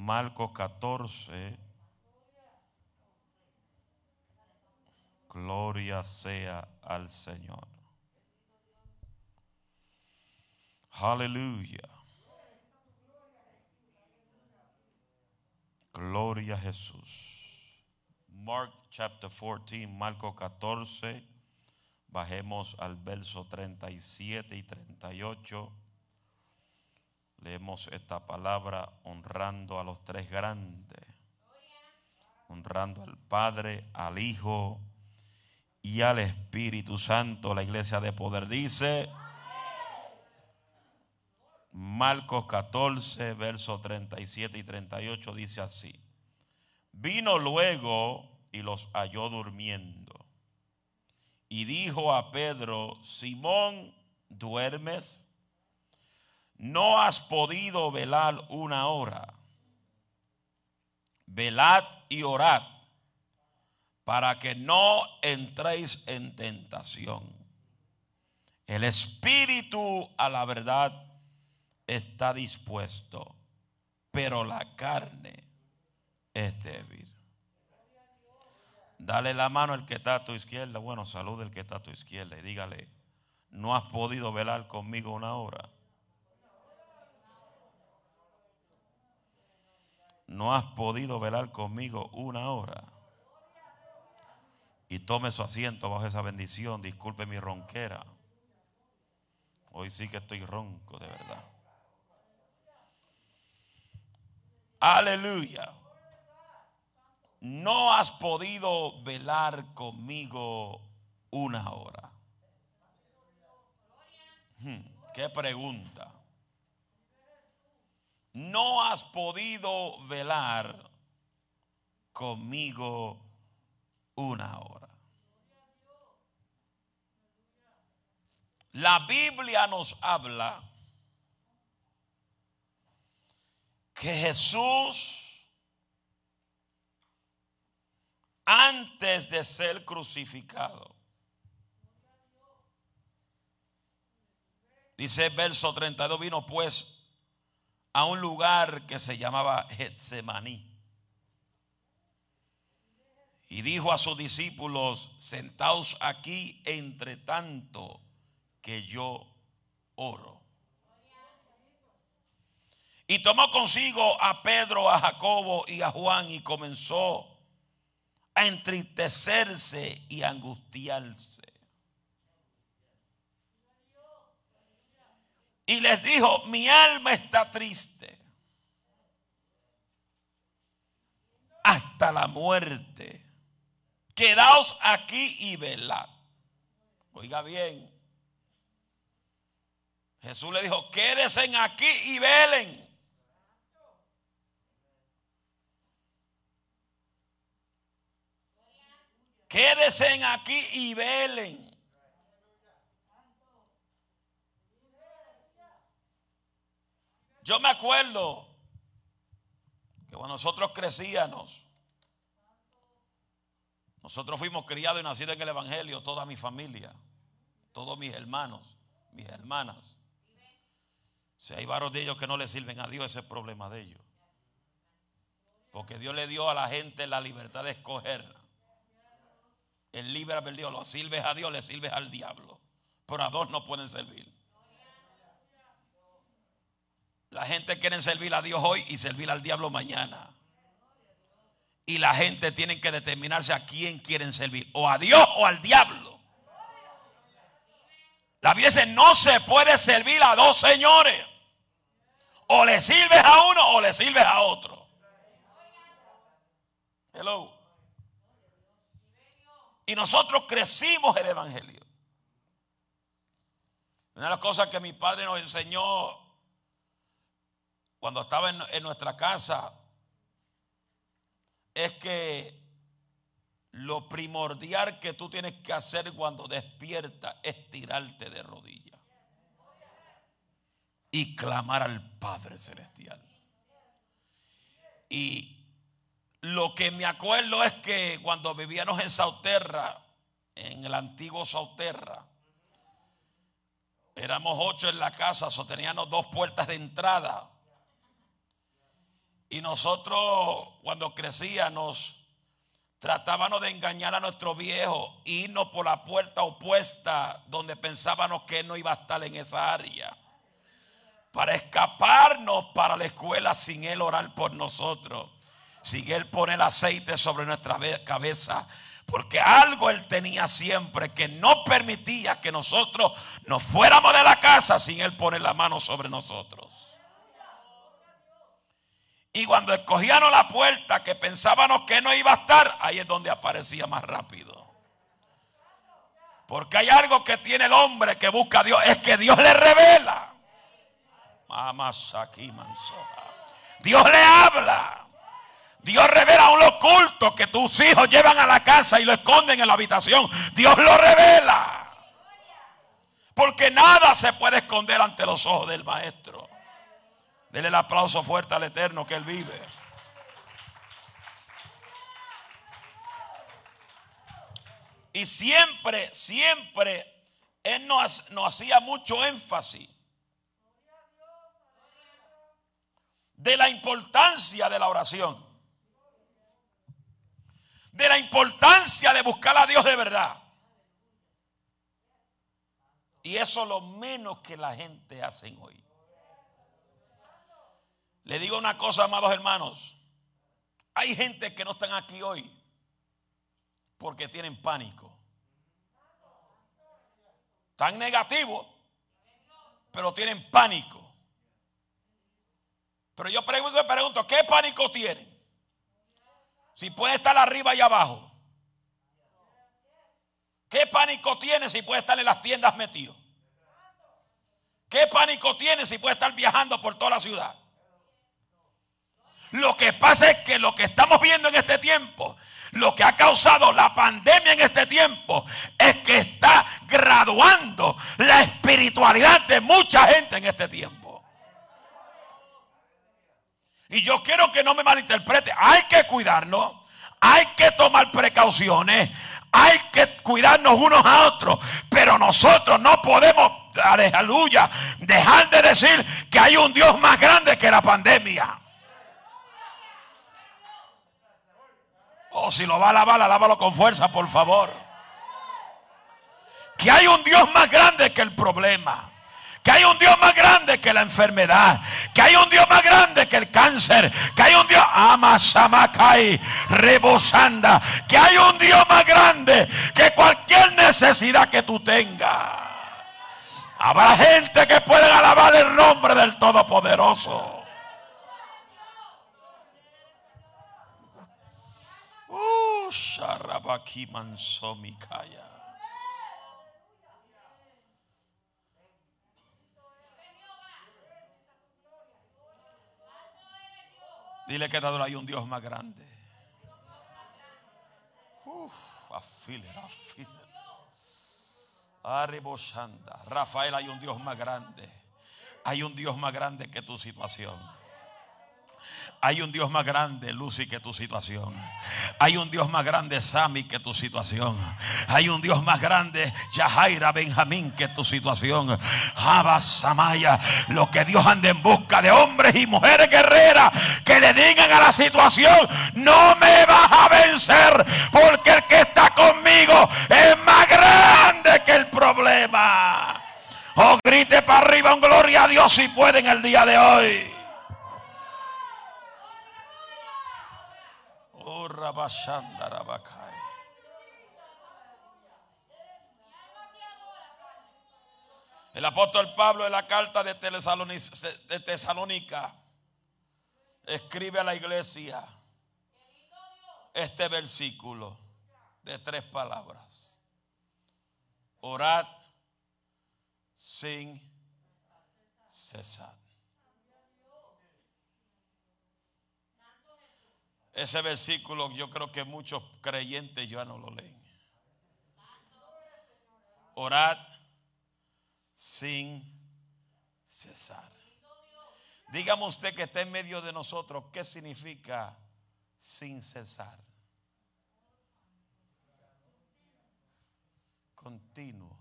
Marcos 14. Gloria sea al Señor. Aleluya. Gloria a Jesús. Mark chapter 14, Marcos 14. Bajemos al verso 37 y 38. Leemos esta palabra honrando a los tres grandes. Honrando al Padre, al Hijo y al Espíritu Santo. La iglesia de poder dice. Marcos 14, versos 37 y 38 dice así. Vino luego y los halló durmiendo. Y dijo a Pedro, Simón, ¿duermes? ¿No has podido velar una hora? Velad y orad para que no entréis en tentación. El espíritu a la verdad está dispuesto, pero la carne es débil. Dale la mano al que está a tu izquierda. Bueno, salude el que está a tu izquierda y dígale, no has podido velar conmigo una hora. No has podido velar conmigo una hora. Y tome su asiento bajo esa bendición. Disculpe mi ronquera. Hoy sí que estoy ronco, de verdad. Aleluya no has podido velar conmigo una hora. Hmm, ¿Qué pregunta? No has podido velar conmigo una hora. La Biblia nos habla que Jesús antes de ser crucificado. Dice el verso 32, vino pues a un lugar que se llamaba Getsemaní. Y dijo a sus discípulos, sentaos aquí entre tanto que yo oro. Y tomó consigo a Pedro, a Jacobo y a Juan y comenzó a entristecerse y angustiarse. Y les dijo, mi alma está triste hasta la muerte. Quedaos aquí y velad. Oiga bien. Jesús le dijo, quédense aquí y velen. Quédense aquí y velen. Yo me acuerdo que cuando nosotros crecíamos, nosotros fuimos criados y nacidos en el Evangelio, toda mi familia, todos mis hermanos, mis hermanas. Si hay varios de ellos que no le sirven a Dios, ese es el problema de ellos. Porque Dios le dio a la gente la libertad de escoger el libre perdido. Lo sirves a Dios, le sirves al diablo. Pero a dos no pueden servir. La gente quiere servir a Dios hoy y servir al diablo mañana. Y la gente tiene que determinarse a quién quieren servir. O a Dios o al diablo. La Biblia dice, no se puede servir a dos señores. O le sirves a uno o le sirves a otro. Hello. Y nosotros crecimos el Evangelio. Una de las cosas que mi padre nos enseñó cuando estaba en, nuestra casa es que lo primordial que tú tienes que hacer cuando despiertas es tirarte de rodillas y clamar al Padre Celestial. Y lo que me acuerdo es que cuando vivíamos en Sauterra, en el antiguo Sauterra, éramos ocho en la casa, sosteníamos dos puertas de entrada. Y nosotros cuando crecíamos tratábamos de engañar a nuestro viejo, e irnos por la puerta opuesta donde pensábamos que él no iba a estar en esa área. Para escaparnos para la escuela sin él orar por nosotros. Sin él poner aceite sobre nuestra cabeza. Porque algo él tenía siempre que no permitía que nosotros nos fuéramos de la casa sin él poner la mano sobre nosotros. Y cuando escogíamos la puerta que pensábamos que no iba a estar, ahí es donde aparecía más rápido. Porque hay algo que tiene el hombre que busca a Dios, es que Dios le revela. Dios le habla. Dios revela un oculto que tus hijos llevan a la casa y lo esconden en la habitación. Dios lo revela. Porque nada se puede esconder ante los ojos del maestro. Dele el aplauso fuerte al Eterno que Él vive. Y siempre, siempre, Él nos, hacía mucho énfasis de la importancia de la oración. De la importancia de buscar a Dios de verdad. Y eso es lo menos que la gente hace hoy. Le digo una cosa, amados hermanos. Hay gente que no están aquí hoy porque tienen pánico. Están negativos, pero tienen pánico. Pero yo pregunto, pregunto, ¿qué pánico tienen? Si puede estar arriba y abajo. ¿Qué pánico tiene si puede estar en las tiendas metido? ¿Qué pánico tiene si puede estar viajando por toda la ciudad? Lo que pasa es que lo que estamos viendo en este tiempo, lo que ha causado la pandemia en este tiempo, es que está graduando la espiritualidad de mucha gente en este tiempo. Y yo quiero que no me malinterprete, hay que cuidarnos, hay que tomar precauciones, hay que cuidarnos unos a otros, pero nosotros no podemos, aleluya, dejar de decir que hay un Dios más grande que la pandemia. O oh, si lo va a lavar, lávalo con fuerza, por favor. Que hay un Dios más grande que el problema. Que hay un Dios más grande que la enfermedad. Que hay un Dios más grande que el cáncer. Que hay un Dios. Amasamakai. Rebosanda. Que hay un Dios más grande que cualquier necesidad que tú tengas. Habrá gente que pueda alabar el nombre del Todopoderoso. Dile que hay un Dios más grande. Uf, afile, afile. Rafael, hay un Dios más grande. Hay un Dios más grande que tu situación. Hay un Dios más grande, Lucy, que tu situación. Hay un Dios más grande, Sami, que tu situación. Hay un Dios más grande, Yahaira Benjamín, que tu situación. Abba Samaya, lo que Dios anda en busca de hombres y mujeres guerreras que le digan a la situación: No me vas a vencer, porque el que está conmigo es más grande que el problema. Oh, grite para arriba un gloria a Dios si puede en el día de hoy. El apóstol Pablo en la carta de Tesalónica escribe a la iglesia este versículo de tres palabras. Orad sin cesar. Ese versículo yo creo que muchos creyentes ya no lo leen. Orad sin cesar. Dígame usted que está en medio de nosotros, ¿qué significa sin cesar? Continuo.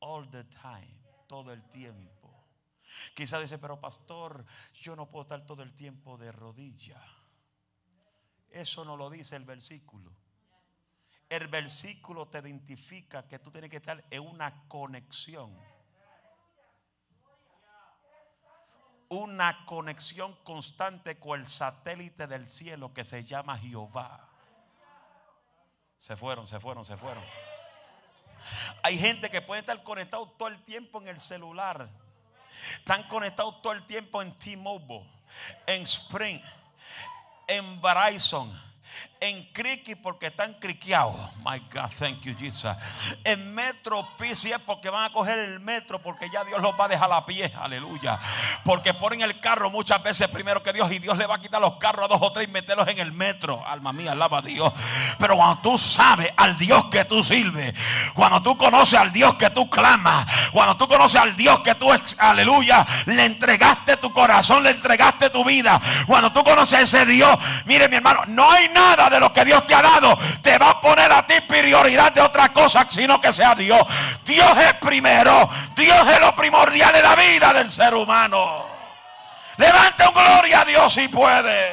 All the time, todo el tiempo. Quizás dice, pero pastor, yo no puedo estar todo el tiempo de rodilla. Eso no lo dice el versículo. El versículo te identifica que tú tienes que estar en una conexión. Una conexión constante con el satélite del cielo que se llama Jehová. Se fueron, se fueron, se fueron. Hay gente que puede estar conectado todo el tiempo en el celular. Están conectados todo el tiempo en T-Mobile, en Spring, en Verizon en criqui porque están criqueados. My God, thank you, Jesus. En metro es porque van a coger el metro porque ya Dios los va a dejar a pie. Aleluya. Porque ponen el carro muchas veces primero que Dios y Dios le va a quitar los carros a dos o tres y meterlos en el metro. Alma mía, alaba a Dios. Pero cuando tú sabes al Dios que tú sirves, cuando tú conoces al Dios que tú clamas, cuando tú conoces al Dios que tú, aleluya, le entregaste tu corazón, le entregaste tu vida, cuando tú conoces a ese Dios, mire mi hermano, no hay nada de lo que Dios te ha dado te va a poner a ti prioridad de otra cosa, sino que sea Dios. Dios es primero. Dios es lo primordial de la vida del ser humano. Levante un gloria a Dios si puede.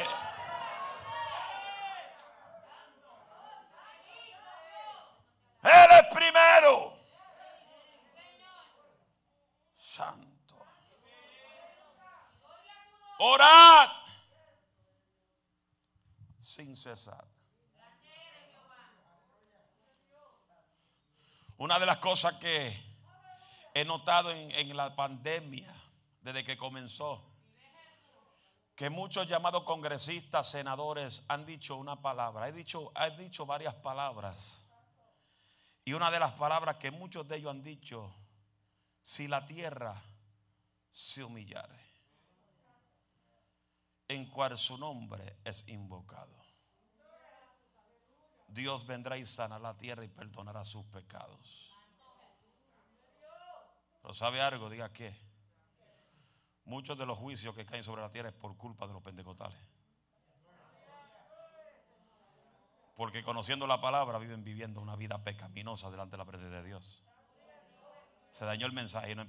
Él es primero. Santo. Orad sin cesar. Una de las cosas que he notado en, la pandemia, desde que comenzó, que muchos llamados congresistas, senadores han dicho una palabra. He dicho, dicho varias palabras. Y una de las palabras que muchos de ellos han dicho, si la tierra se humillare, en cual su nombre es invocado. Dios vendrá y sana la tierra y perdonará sus pecados. Pero sabe algo, diga que muchos de los juicios que caen sobre la tierra es por culpa de los pentecostales. Porque conociendo la palabra viven viviendo una vida pecaminosa delante de la presencia de Dios. Se dañó el mensaje y no eh,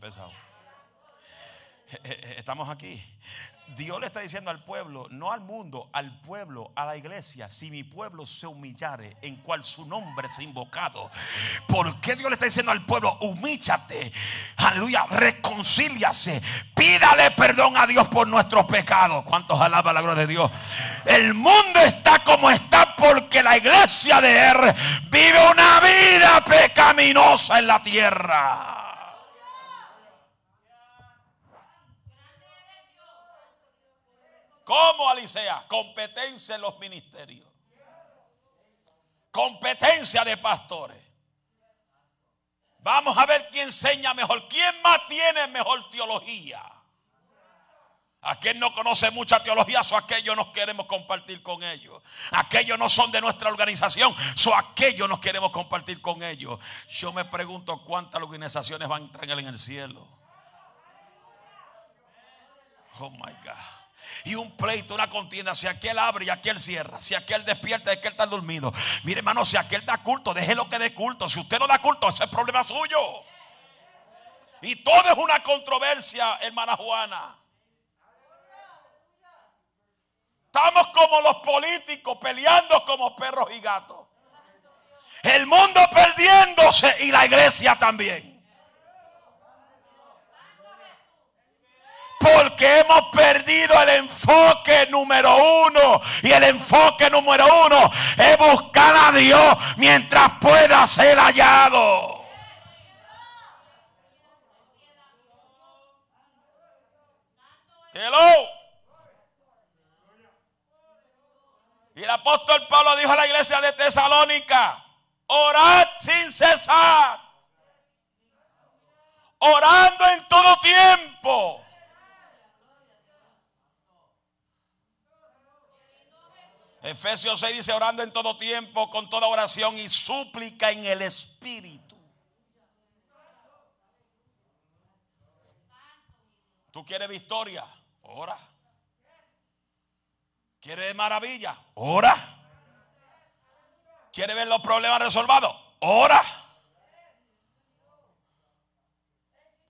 estamos aquí. Dios le está diciendo al pueblo, no al mundo, al pueblo, a la iglesia, si mi pueblo se humillare, en cual su nombre es invocado. ¿Por qué Dios le está diciendo al pueblo, humíchate, aleluya, reconcíliase, pídale perdón a Dios por nuestros pecados? ¿Cuántos alaba la gloria de Dios? El mundo está como está porque la iglesia de Él vive una vida pecaminosa en la tierra. ¿Cómo, Alicia? Competencia en los ministerios. Competencia de pastores. Vamos a ver quién enseña mejor. ¿Quién más tiene mejor teología? Aquel no conoce mucha teología, so aquellos nos queremos compartir con ellos. Aquellos no son de nuestra organización, so aquellos nos queremos compartir con ellos. Yo me pregunto cuántas organizaciones van a entrar en el cielo. Oh my God y un pleito, una contienda. Si aquel abre y aquel cierra. Si aquel despierta y aquel está dormido. Mire, hermano, si aquel da culto, deje lo que dé culto. Si usted no da culto, ese es problema suyo. Y todo es una controversia, hermana Juana. Estamos como los políticos peleando como perros y gatos. El mundo perdiéndose y la iglesia también. Porque hemos perdido el enfoque número uno. Y el enfoque número uno es buscar a Dios mientras pueda ser hallado. Hello. Y el apóstol Pablo dijo a la iglesia de Tesalónica, orad sin cesar. Orando en todo tiempo. Efesios 6 dice orando en todo tiempo, con toda oración y súplica en el Espíritu. ¿Tú quieres victoria? Ora. ¿Quieres maravilla? Ora. ¿Quieres ver los problemas resolvados? Ora.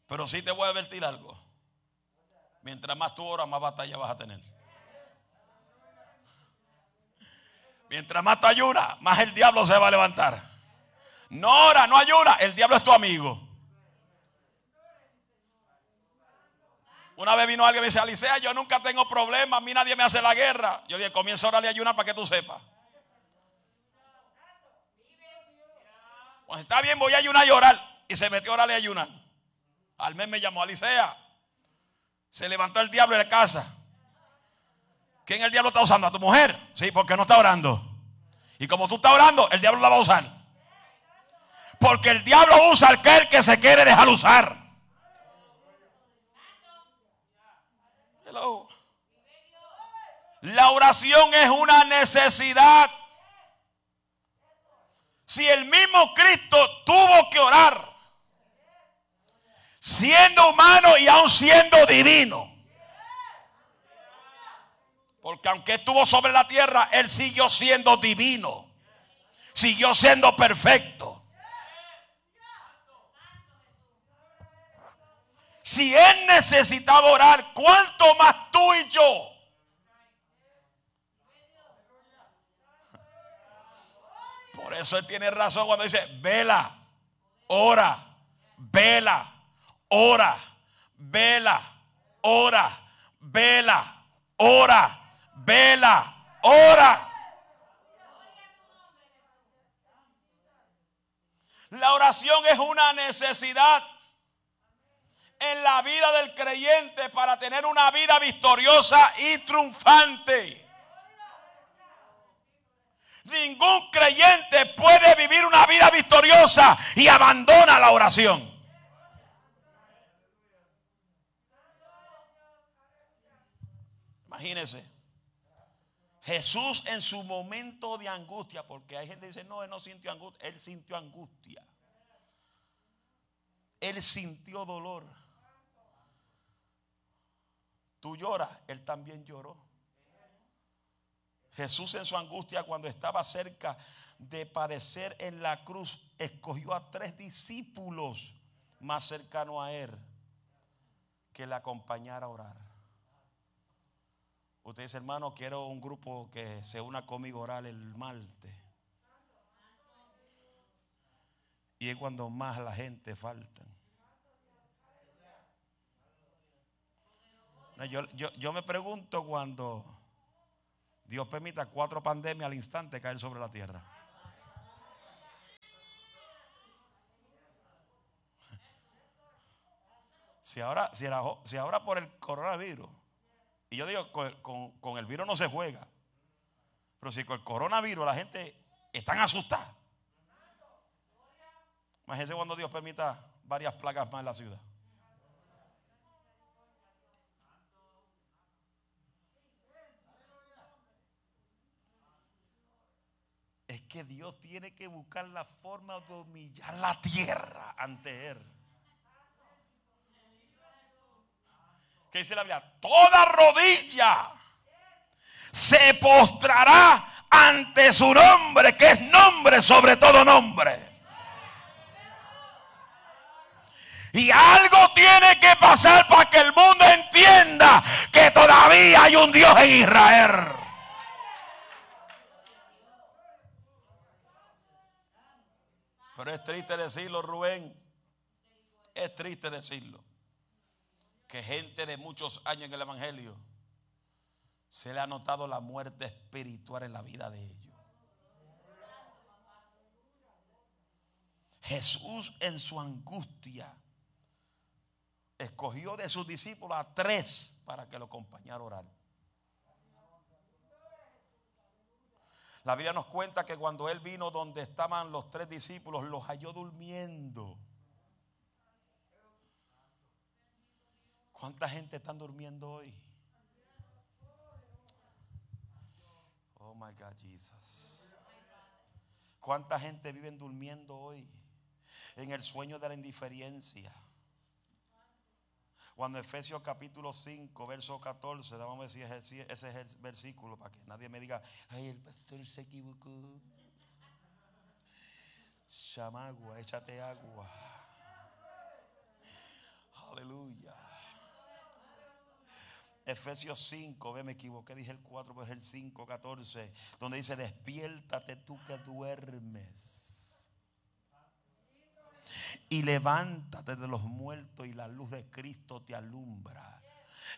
Pero sí te voy a advertir algo. Mientras más tú oras, más batalla vas a tener. Mientras más tú ayunas, más el diablo se va a levantar. No ora, no ayuna, el diablo es tu amigo. Una vez vino alguien y me dice, Alicia, yo nunca tengo problemas, a mí nadie me hace la guerra. Yo le dije, comienza a orar y ayunar para que tú sepas. Pues está bien, voy a ayunar y orar. Y se metió a orar y ayunar. Al mes me llamó Alicia. Se levantó el diablo de casa. ¿Quién el diablo está usando? ¿A tu mujer? Sí, porque no está orando. Y como tú estás orando, el diablo la va a usar. Porque el diablo usa al que, que se quiere dejar usar. Hello. La oración es una necesidad. Si el mismo Cristo tuvo que orar, siendo humano y aún siendo divino. Porque aunque estuvo sobre la tierra, Él siguió siendo divino. Siguió siendo perfecto. Si Él necesitaba orar, ¿cuánto más tú y yo? Por eso Él tiene razón cuando dice, vela, ora, vela, ora, vela, ora, vela, ora vela, ora. La oración es una necesidad en la vida del creyente para tener una vida victoriosa y triunfante. Ningún creyente puede vivir una vida victoriosa y abandona la oración. Imagínense. Jesús en su momento de angustia, porque hay gente que dice, no, él no sintió angustia, él sintió angustia. Él sintió dolor. Tú lloras, él también lloró. Jesús en su angustia cuando estaba cerca de padecer en la cruz, escogió a tres discípulos más cercanos a él que le acompañara a orar. Usted dice, hermano, quiero un grupo que se una conmigo orar el martes. Y es cuando más la gente falta. Yo, yo, me pregunto cuando Dios permita cuatro pandemias al instante caer sobre la tierra. Si ahora, si, si ahora por el coronavirus y yo digo, con, el virus no se juega. Pero si con el coronavirus la gente están asustada. Imagínense cuando Dios permita varias plagas más en la ciudad. Es que Dios tiene que buscar la forma de humillar la tierra ante Él. ¿Qué dice la Biblia? Toda rodilla se postrará ante su nombre, que es nombre sobre todo nombre. Y algo tiene que pasar para que el mundo entienda que todavía hay un Dios en Israel. Pero es triste decirlo, Rubén. Es triste decirlo que gente de muchos años en el Evangelio se le ha notado la muerte espiritual en la vida de ellos. Jesús en su angustia escogió de sus discípulos a tres para que lo acompañara a orar. La Biblia nos cuenta que cuando él vino donde estaban los tres discípulos, los halló durmiendo. ¿Cuánta gente están durmiendo hoy? Oh my God, Jesus. ¿Cuánta gente vive durmiendo hoy? En el sueño de la indiferencia. Cuando Efesios capítulo 5, verso 14, vamos a si ese es versículo para que nadie me diga, ay, el pastor se equivocó. Chamagua, échate agua. Aleluya. Efesios 5, ve, me equivoqué, dije el 4, pero es el 5, 14, donde dice, despiértate tú que duermes. Y levántate de los muertos y la luz de Cristo te alumbra.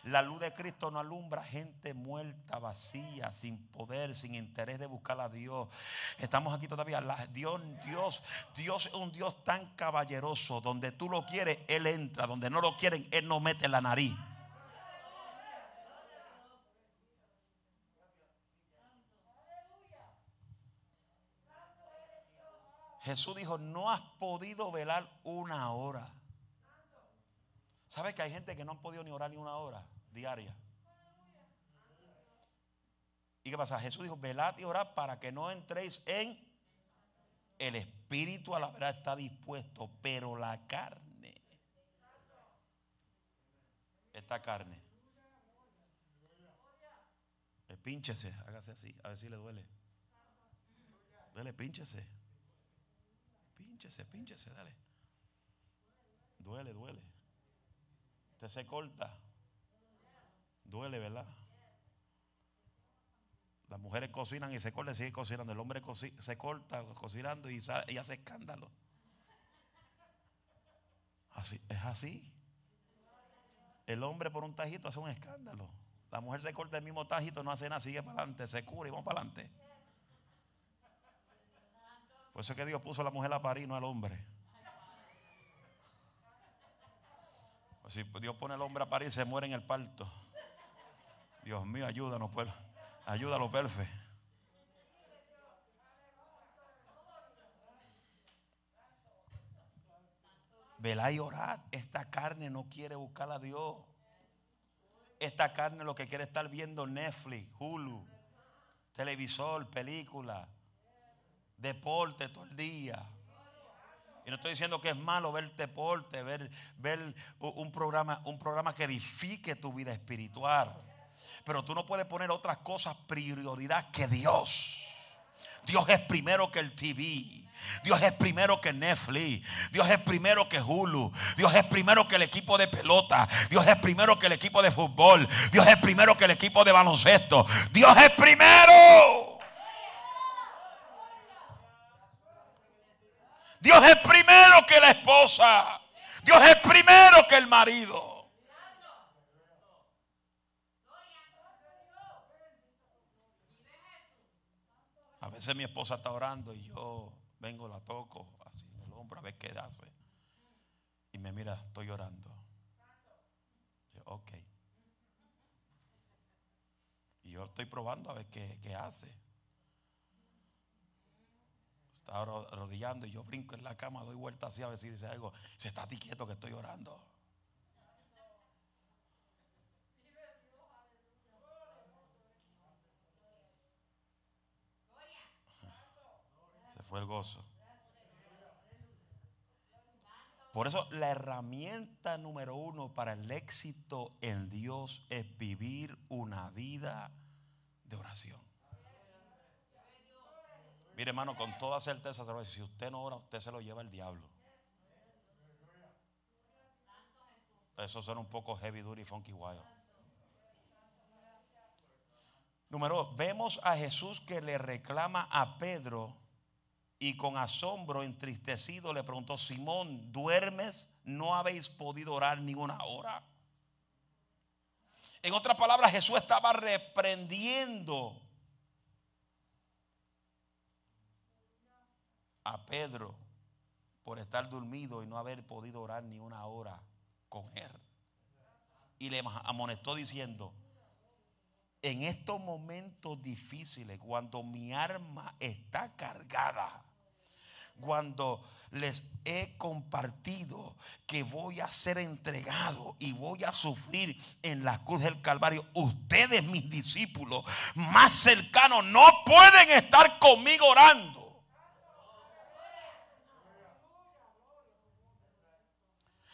La luz de Cristo no alumbra gente muerta, vacía, sin poder, sin interés de buscar a Dios. Estamos aquí todavía. Dios, Dios, Dios es un Dios tan caballeroso. Donde tú lo quieres, Él entra. Donde no lo quieren, Él no mete la nariz. Jesús dijo, no has podido velar una hora. ¿Sabes que hay gente que no han podido ni orar ni una hora diaria? ¿Y qué pasa? Jesús dijo, velad y orad para que no entréis en el espíritu a la verdad está dispuesto, pero la carne, esta carne, pínchese, hágase así, a ver si le duele. Duele, pínchese. Pínchese, pínchese, dale. Duele, duele. Usted se corta. Duele, ¿verdad? Las mujeres cocinan y se corta y sigue cocinando. El hombre se corta cocinando y, hace escándalo. Así, es así. El hombre por un tajito hace un escándalo. La mujer se corta el mismo tajito, no hace nada, sigue para adelante, se cura y vamos para adelante. Por eso es que Dios puso a la mujer a parir, no al hombre. Si Dios pone al hombre a parir, se muere en el parto. Dios mío, ayúdanos, pues. Ayúdalo, perfe. Velá y orar. Esta carne no quiere buscar a Dios. Esta carne lo que quiere estar viendo Netflix, Hulu, televisor, película deporte todo el día. Y no estoy diciendo que es malo ver deporte, ver, ver un, programa, un programa que edifique tu vida espiritual. Pero tú no puedes poner otras cosas prioridad que Dios. Dios es primero que el TV. Dios es primero que Netflix. Dios es primero que Hulu. Dios es primero que el equipo de pelota. Dios es primero que el equipo de fútbol. Dios es primero que el equipo de baloncesto. Dios es primero. Dios es primero que la esposa. Dios es primero que el marido. A veces mi esposa está orando y yo vengo, la toco así en el hombro a ver qué hace. Y me mira, estoy orando. Yo, ok. Y yo estoy probando a ver qué, qué hace. Está arrodillando y yo brinco en la cama, doy vuelta así a ver si dice algo. Se está ti quieto que estoy orando. Se fue el gozo. Por eso la herramienta número uno para el éxito en Dios es vivir una vida de oración. Mire, hermano, con toda certeza, si usted no ora, usted se lo lleva el diablo. Eso suena un poco heavy duty, funky wild. Número dos, vemos a Jesús que le reclama a Pedro y con asombro entristecido le preguntó, Simón, ¿duermes? ¿No habéis podido orar ninguna hora? En otras palabras, Jesús estaba reprendiendo a Pedro por estar dormido y no haber podido orar ni una hora con él. Y le amonestó diciendo, en estos momentos difíciles, cuando mi arma está cargada, cuando les he compartido que voy a ser entregado y voy a sufrir en la cruz del Calvario, ustedes mis discípulos más cercanos no pueden estar conmigo orando.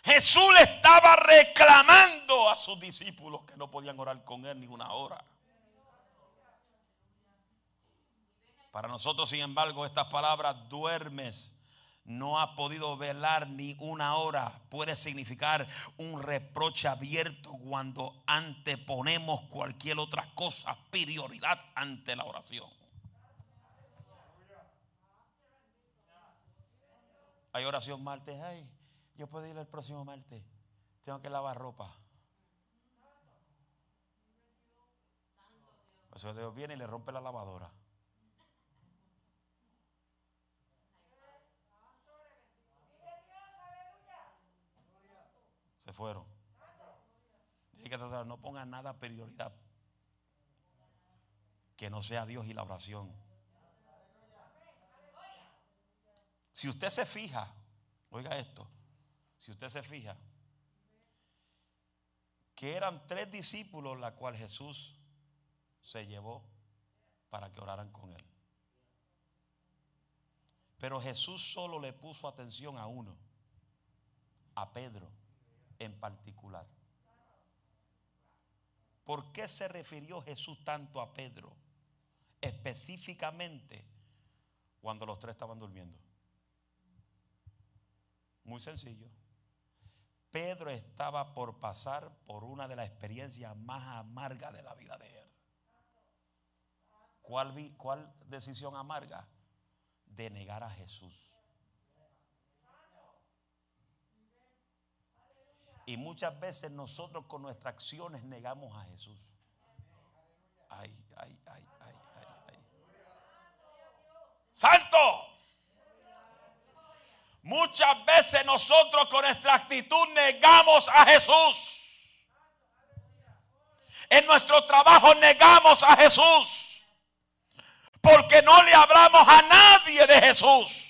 Jesús le estaba reclamando a sus discípulos que no podían orar con él ni una hora. Para nosotros, sin embargo, estas palabras duermes no ha podido velar ni una hora puede significar un reproche abierto cuando anteponemos cualquier otra cosa, prioridad ante la oración. Hay oración martes, ay, yo puedo ir el próximo martes, tengo que lavar ropa. Eso Dios viene y le rompe la lavadora. Se fueron. No ponga nada prioridad que no sea Dios y la oración. Si usted se fija, oiga esto, si usted se fija, que eran tres discípulos la cual Jesús se llevó para que oraran con él. Pero Jesús solo le puso atención a uno, a Pedro en particular. ¿Por qué se refirió Jesús tanto a Pedro? Específicamente cuando los tres estaban durmiendo. Muy sencillo. Pedro estaba por pasar por una de las experiencias más amargas de la vida de él. ¿Cuál, cuál decisión amarga? De negar a Jesús. Y muchas veces nosotros con nuestras acciones negamos a Jesús. Ay, ay, ay, ay, ay, ay. Santo. Muchas veces nosotros con nuestra actitud negamos a Jesús. En nuestro trabajo negamos a Jesús. Porque no le hablamos a nadie de Jesús.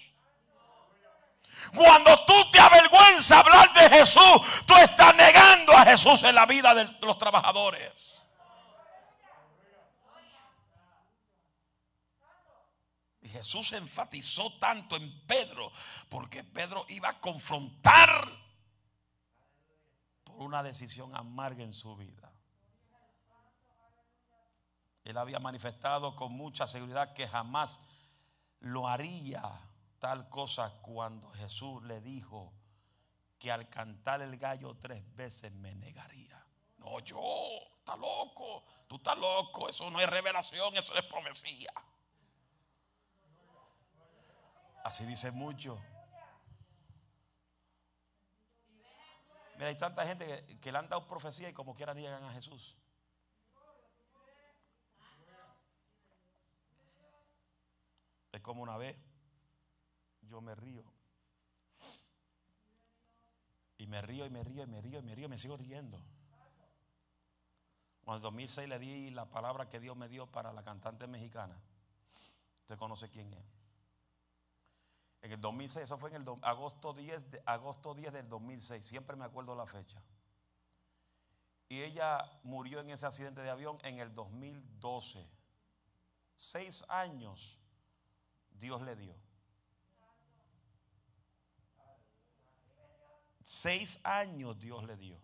Cuando tú te avergüenzas hablar de Jesús, tú estás negando a Jesús en la vida de los trabajadores. Jesús enfatizó tanto en Pedro porque Pedro iba a confrontar por una decisión amarga en su vida. Él había manifestado con mucha seguridad que jamás lo haría tal cosa cuando Jesús le dijo que al cantar el gallo tres veces me negaría. No, yo, está loco, tú estás loco, eso no es revelación, eso es profecía. Así dice mucho. Mira, hay tanta gente que, le han dado profecía y como quiera niegan a Jesús. Es como una vez yo me río. Y me río y me río y me río y me río y me sigo riendo. Cuando en 2006 le di la palabra que Dios me dio para la cantante mexicana. Usted conoce quién es. En el 2006, eso fue en el agosto 10, de, agosto 10 del 2006, siempre me acuerdo la fecha. Y ella murió en ese accidente de avión en el 2012. Seis años Dios le dio. Seis años Dios le dio.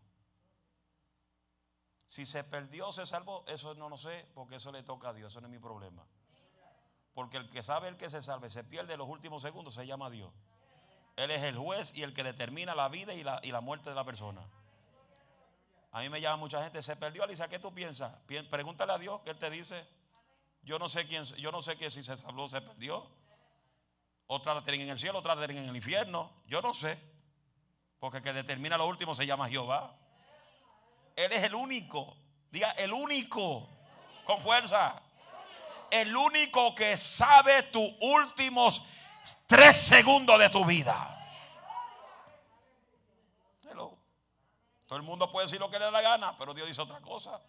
Si se perdió, se salvó, eso no lo sé, porque eso le toca a Dios, eso no es mi problema. Porque el que sabe el que se salve, se pierde los últimos segundos, se llama Dios. Él es el juez y el que determina la vida y la, y la muerte de la persona. A mí me llama mucha gente, se perdió Alicia, ¿qué tú piensas? Pregúntale a Dios, que Él te dice. Yo no sé quién, yo no sé que si se salvó se perdió. Otra la tienen en el cielo, otra la tienen en el infierno. Yo no sé. Porque el que determina lo último se llama Jehová. Él es el único. Diga, el único. Con fuerza. El único que sabe tus últimos tres segundos de tu vida. Todo el mundo puede decir lo que le da la gana, pero Dios dice otra cosa.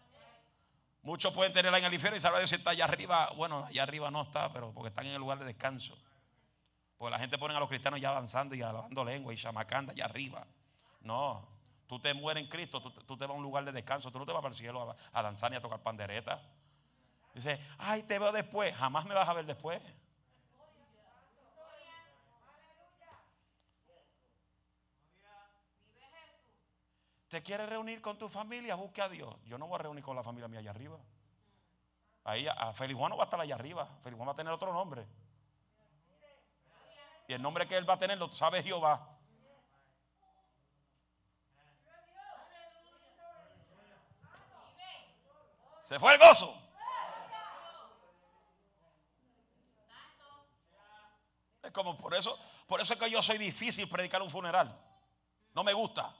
Muchos pueden tenerla en el infierno y saber si está allá arriba. Bueno, allá arriba no está, pero porque están en el lugar de descanso. Porque la gente pone a los cristianos ya avanzando y hablando lengua y chamacanda allá arriba. No, tú te mueres en Cristo, tú, te vas a un lugar de descanso, tú no te vas para el cielo a, a danzar ni a tocar pandereta. Dice, ay, te veo después, jamás me vas a ver después. ¿Te quieres reunir con tu familia? Busque a Dios. Yo no voy a reunir con la familia mía allá arriba. Ahí a Feliz Juan no va a estar allá arriba. Feliz Juan va a tener otro nombre. Y el nombre que él va a tener lo sabe Jehová. Se fue el gozo. Es como por eso, por eso es que yo soy difícil predicar un funeral. No me gusta.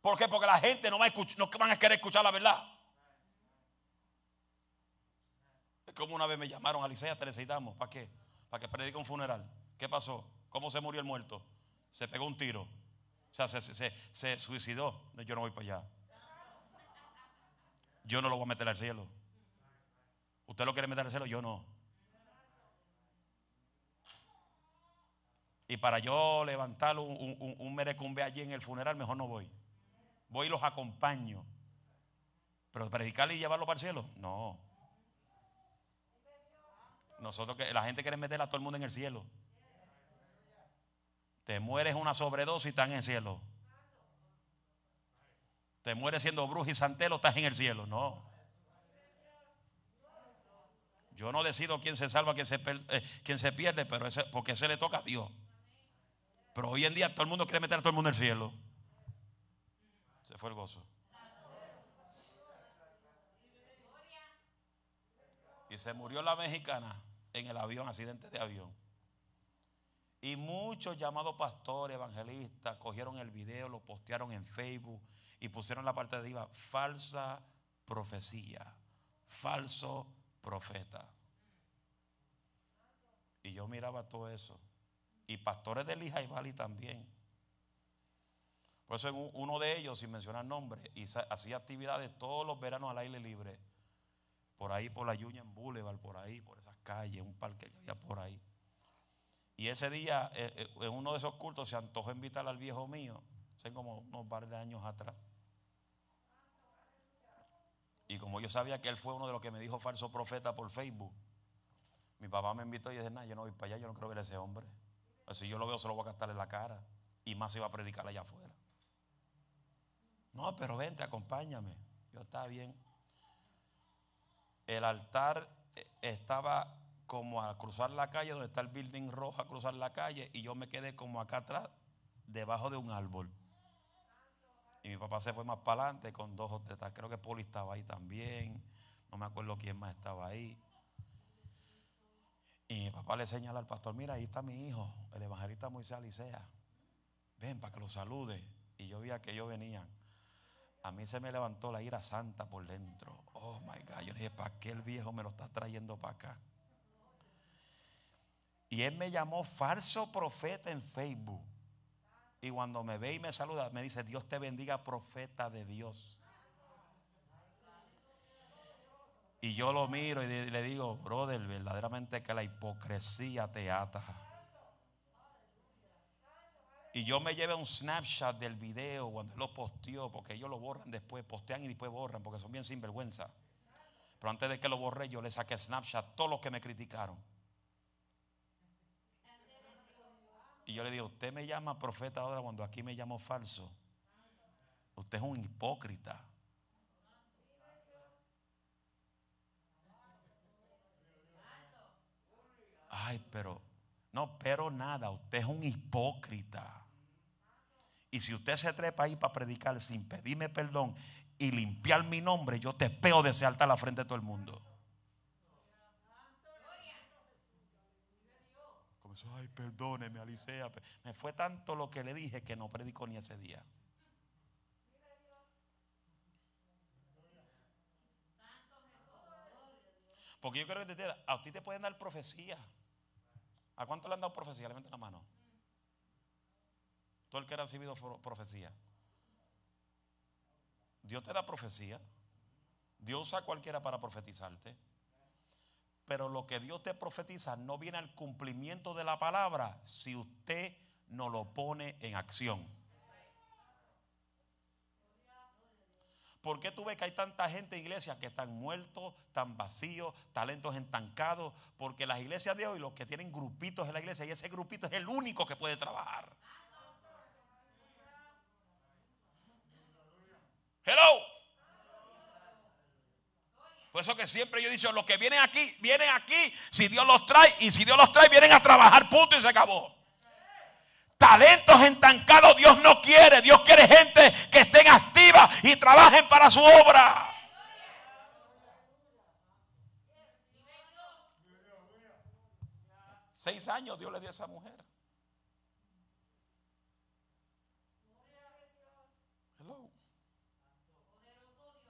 ¿Por qué? Porque la gente no, va a no van a querer escuchar la verdad. Es como una vez me llamaron a Licea, te necesitamos. ¿Para qué? Para que predique un funeral. ¿Qué pasó? ¿Cómo se murió el muerto? Se pegó un tiro. O sea, se, suicidó. Yo no voy para allá. Yo no lo voy a meter al cielo. ¿Usted lo quiere meter al cielo? Yo no. Y para yo levantar un, merecumbe allí en el funeral, mejor no voy. Voy y los acompaño. Pero predicarle y llevarlo para el cielo, no. Nosotros la gente quiere meter a todo el mundo en el cielo. Te mueres una sobredosis y estás en el cielo. Te mueres siendo brujo y santelo, estás en el cielo. No. Yo no decido quién se salva, quién se, eh, se pierde, pero ese, porque ese le toca a Dios. Pero hoy en día todo el mundo quiere meter a todo el mundo en el cielo. Se fue el gozo. Y se murió la mexicana en el avión, accidente de avión. Y muchos llamados pastores, evangelistas, cogieron el video, lo postearon en Facebook y pusieron la parte de arriba, falsa profecía, falso profeta. Y yo miraba todo eso. Y pastores de Lija y Bali también. Por eso uno de ellos, sin mencionar nombre, hacía actividades todos los veranos al aire libre. Por ahí, por la Union Boulevard, por ahí, por esas calles, un parque que había por ahí. Y ese día, eh, eh, en uno de esos cultos, se antojó invitar al viejo mío, hace como unos par de años atrás. Y como yo sabía que él fue uno de los que me dijo falso profeta por Facebook, mi papá me invitó y dije, no, yo no voy para allá, yo no creo ver a ese hombre. Si yo lo veo, se lo voy a gastar en la cara. Y más se iba a predicar allá afuera. No, pero vente, acompáñame. Yo estaba bien. El altar eh, estaba como a cruzar la calle, donde está el building rojo, a cruzar la calle, y yo me quedé como acá atrás, debajo de un árbol. Y mi papá se fue más para adelante con dos o tres. Creo que Poli estaba ahí también. No me acuerdo quién más estaba ahí. Y papá le señala al pastor, mira, ahí está mi hijo, el evangelista Moisés Alicea. Ven para que lo salude. Y yo vi que ellos venían. A mí se me levantó la ira santa por dentro. Oh my God. Yo dije, ¿para qué el viejo me lo está trayendo para acá? Y él me llamó falso profeta en Facebook. Y cuando me ve y me saluda, me dice, Dios te bendiga, profeta de Dios. Y yo lo miro y le digo, brother, verdaderamente que la hipocresía te ata. Y yo me llevé un snapshot del video cuando lo posteó, porque ellos lo borran después, postean y después borran, porque son bien sinvergüenza. Pero antes de que lo borré, yo le saqué snapshot a todos los que me criticaron. Y yo le digo, usted me llama profeta ahora cuando aquí me llamo falso. Usted es un hipócrita. Ay, pero, no, pero nada, usted es un hipócrita. Y si usted se trepa ahí para predicar sin pedirme perdón y limpiar mi nombre, yo te peo de ese altar a la frente de todo el mundo. Eso, ay, perdóneme, Alicea. Me fue tanto lo que le dije que no predicó ni ese día. Porque yo creo que a ti te pueden dar profecía. ¿A cuánto le han dado profecía? Levanta la mano. Todo el que ha recibido profecía. Dios te da profecía. Dios usa a cualquiera para profetizarte. Pero lo que Dios te profetiza no viene al cumplimiento de la palabra si usted no lo pone en acción. ¿Por qué tú ves que hay tanta gente en iglesias que están muertos, tan vacíos, talentos estancados? Porque las iglesias de hoy, los que tienen grupitos en la iglesia, y ese grupito es el único que puede trabajar. Hello. Por eso que siempre yo he dicho, los que vienen aquí, vienen aquí si Dios los trae. Y si Dios los trae, vienen a trabajar, punto y se acabó. Talentos estancados Dios no quiere. Dios quiere gente que estén activa y trabajen para su obra. Seis años Dios le dio a esa mujer.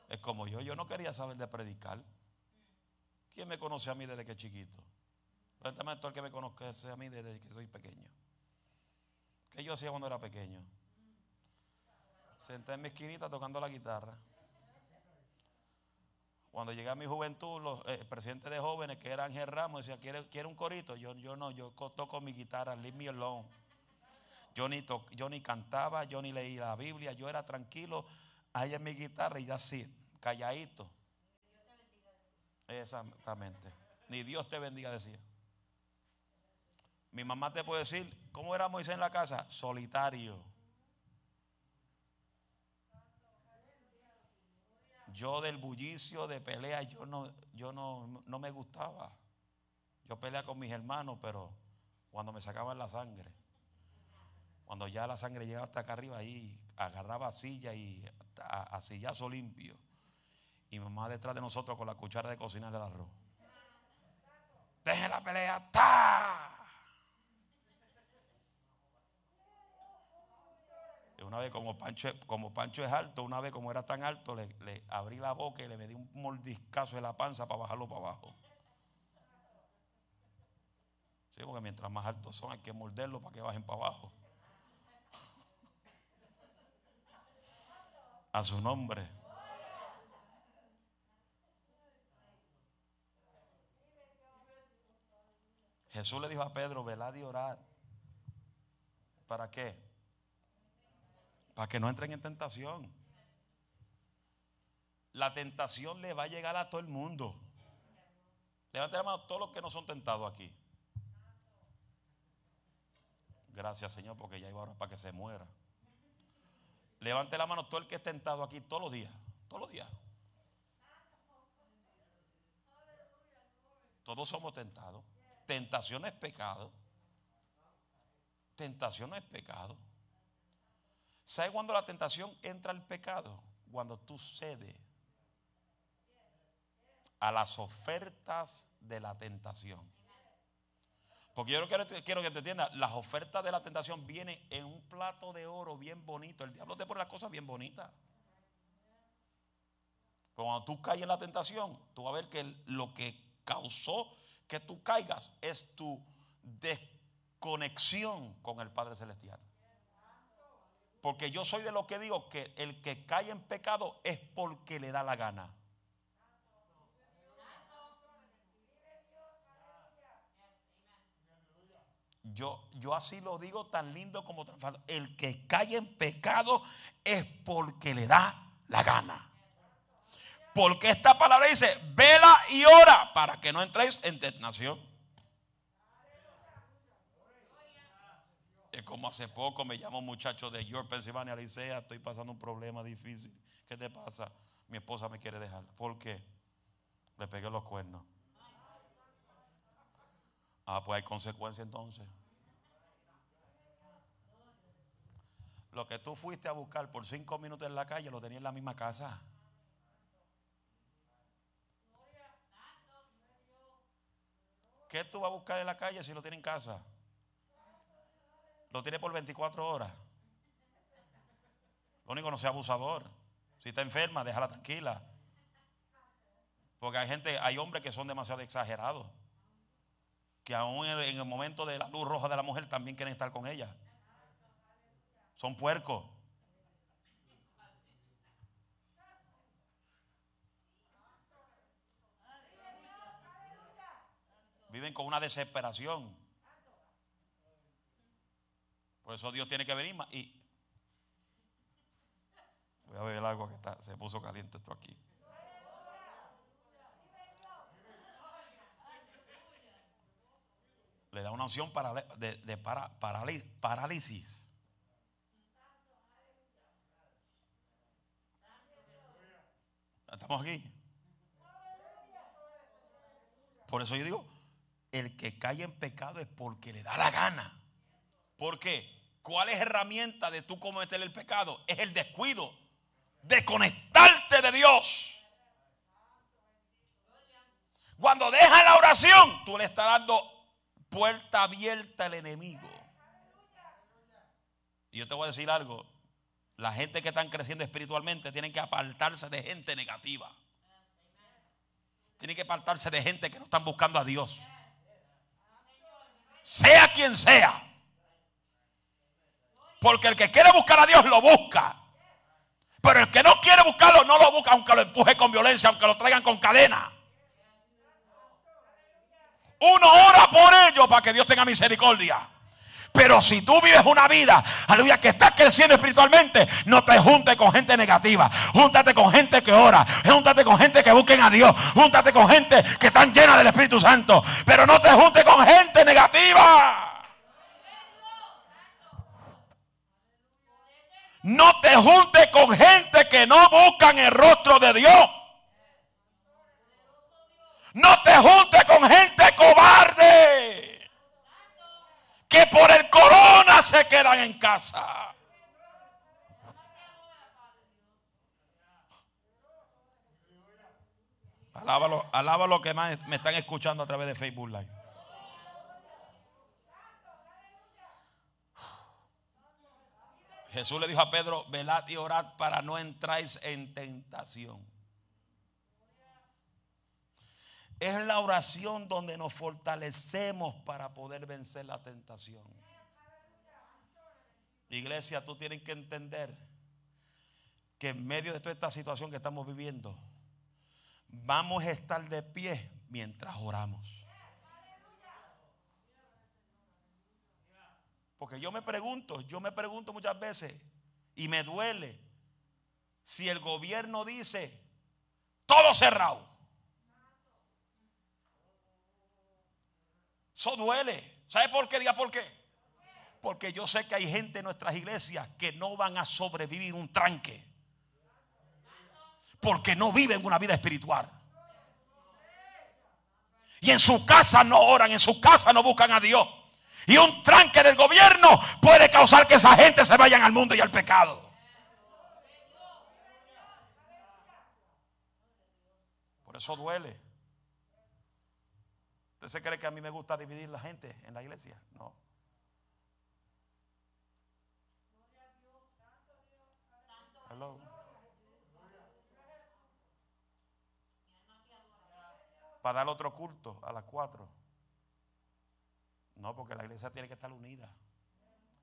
Es como yo, yo no quería saber de predicar. ¿Quién me conoce a mí desde que chiquito? Cuéntame todo el que me conoce a mí desde que soy pequeño. ¿Qué yo hacía cuando era pequeño? Senté en mi esquinita tocando la guitarra. Cuando llegué a mi juventud, los eh, de jóvenes, que eran Ángel Ramos, decía, ¿quiere, ¿quiere un corito? Yo, yo no, yo toco mi guitarra, leave me alone. Yo ni, yo ni cantaba, yo ni leía la Biblia, yo era tranquilo ahí en mi guitarra y ya así, calladito. Exactamente. Ni Dios te bendiga, decía. Mi mamá te puede decir, ¿cómo era Moisés en la casa? Solitario. Yo del bullicio, de pelea, yo no, yo no, no me gustaba. Yo peleaba con mis hermanos, pero cuando me sacaban la sangre, cuando ya la sangre llegaba hasta acá arriba, ahí agarraba silla y a, sillazo limpio. Y mamá detrás de nosotros con la cuchara de cocinar el arroz. Deje la pelea. ¡Ta! Una vez como Pancho, como Pancho es alto, una vez como era tan alto, le, abrí la boca y le di un mordiscazo en la panza para bajarlo para abajo. Sí, porque mientras más altos son hay que morderlo para que bajen para abajo. A su nombre. Jesús le dijo a Pedro, velad y orar. ¿Para qué? Para que no entren en tentación. La tentación le va a llegar a todo el mundo. Levante la mano todos los que no son tentados aquí. Gracias, Señor, porque ya iba ahora para que se muera. Levante la mano todo el que es tentado aquí todos los días. Todos los días. Todos somos tentados. Tentación es pecado. Tentación es pecado. ¿Sabe cuando la tentación entra al pecado? Cuando tú cedes a las ofertas de la tentación. Porque yo quiero, quiero que te entiendas, las ofertas de la tentación vienen en un plato de oro bien bonito. El diablo te pone las cosas bien bonitas. Pero cuando tú caes en la tentación, tú vas a ver que lo que causó que tú caigas es tu desconexión con el Padre Celestial. Porque yo soy de lo que digo que el que cae en pecado es porque le da la gana. Yo, yo así lo digo tan lindo como. El que cae en pecado es porque le da la gana. Porque esta palabra dice, vela y ora para que no entréis en tentación. Es como hace poco me llamó un muchacho de York, Pensilvania, le dice, estoy pasando un problema difícil. ¿Qué te pasa? Mi esposa me quiere dejar. ¿Por qué? Le pegué los cuernos. Ah, pues hay consecuencias entonces. Lo que tú fuiste a buscar por cinco minutos en la calle lo tenías en la misma casa. ¿Qué tú vas a buscar en la calle si lo tienes en casa? Lo tiene por 24 horas. Lo único no sea abusador. Si está enferma, déjala tranquila. Porque hay gente, hay hombres que son demasiado exagerados. Que aún en el momento de la luz roja de la mujer también quieren estar con ella. Son puercos. Viven con una desesperación. Por eso Dios tiene que venir y voy a ver el agua que está, se puso caliente esto aquí. Le da una opción de, de para, parálisis. Estamos aquí. Por eso yo digo, el que cae en pecado es porque le da la gana. ¿Por qué? ¿Cuál es herramienta de tú cometer el pecado? Es el descuido. Desconectarte de Dios. Cuando dejas la oración, tú le estás dando puerta abierta al enemigo. Y yo te voy a decir algo. La gente que están creciendo espiritualmente tienen que apartarse de gente negativa. Tienen que apartarse de gente que no están buscando a Dios. Sea quien sea. Porque el que quiere buscar a Dios lo busca. Pero el que no quiere buscarlo no lo busca aunque lo empuje con violencia, aunque lo traigan con cadena. Uno ora por ello para que Dios tenga misericordia. Pero si tú vives una vida, aleluya, que estás creciendo espiritualmente, no te juntes con gente negativa. Júntate con gente que ora. Júntate con gente que busquen a Dios. Júntate con gente que están llena del Espíritu Santo. Pero no te juntes con gente negativa. No te juntes con gente que no buscan el rostro de Dios. No te juntes con gente cobarde. Que por el corona se quedan en casa. Alábalo, alábalo que más me están escuchando a través de Facebook Live. Jesús le dijo a Pedro, velad y orad para no entráis en tentación. Es la oración donde nos fortalecemos para poder vencer la tentación. Iglesia, tú tienes que entender que en medio de toda esta situación que estamos viviendo, vamos a estar de pie mientras oramos. Porque yo me pregunto, yo me pregunto muchas veces y me duele si el gobierno dice todo cerrado. Eso duele. ¿Sabe por qué? Diga por qué. Porque yo sé que hay gente en nuestras iglesias que no van a sobrevivir un tranque. Porque no viven una vida espiritual. Y en su casa no oran, en su casa no buscan a Dios. Y un tranque del gobierno puede causar que esa gente se vayan al mundo y al pecado. Por eso duele. ¿Usted se cree que a mí me gusta dividir la gente en la iglesia? No. Hello. Para dar otro culto a las cuatro. No, porque la iglesia tiene que estar unida.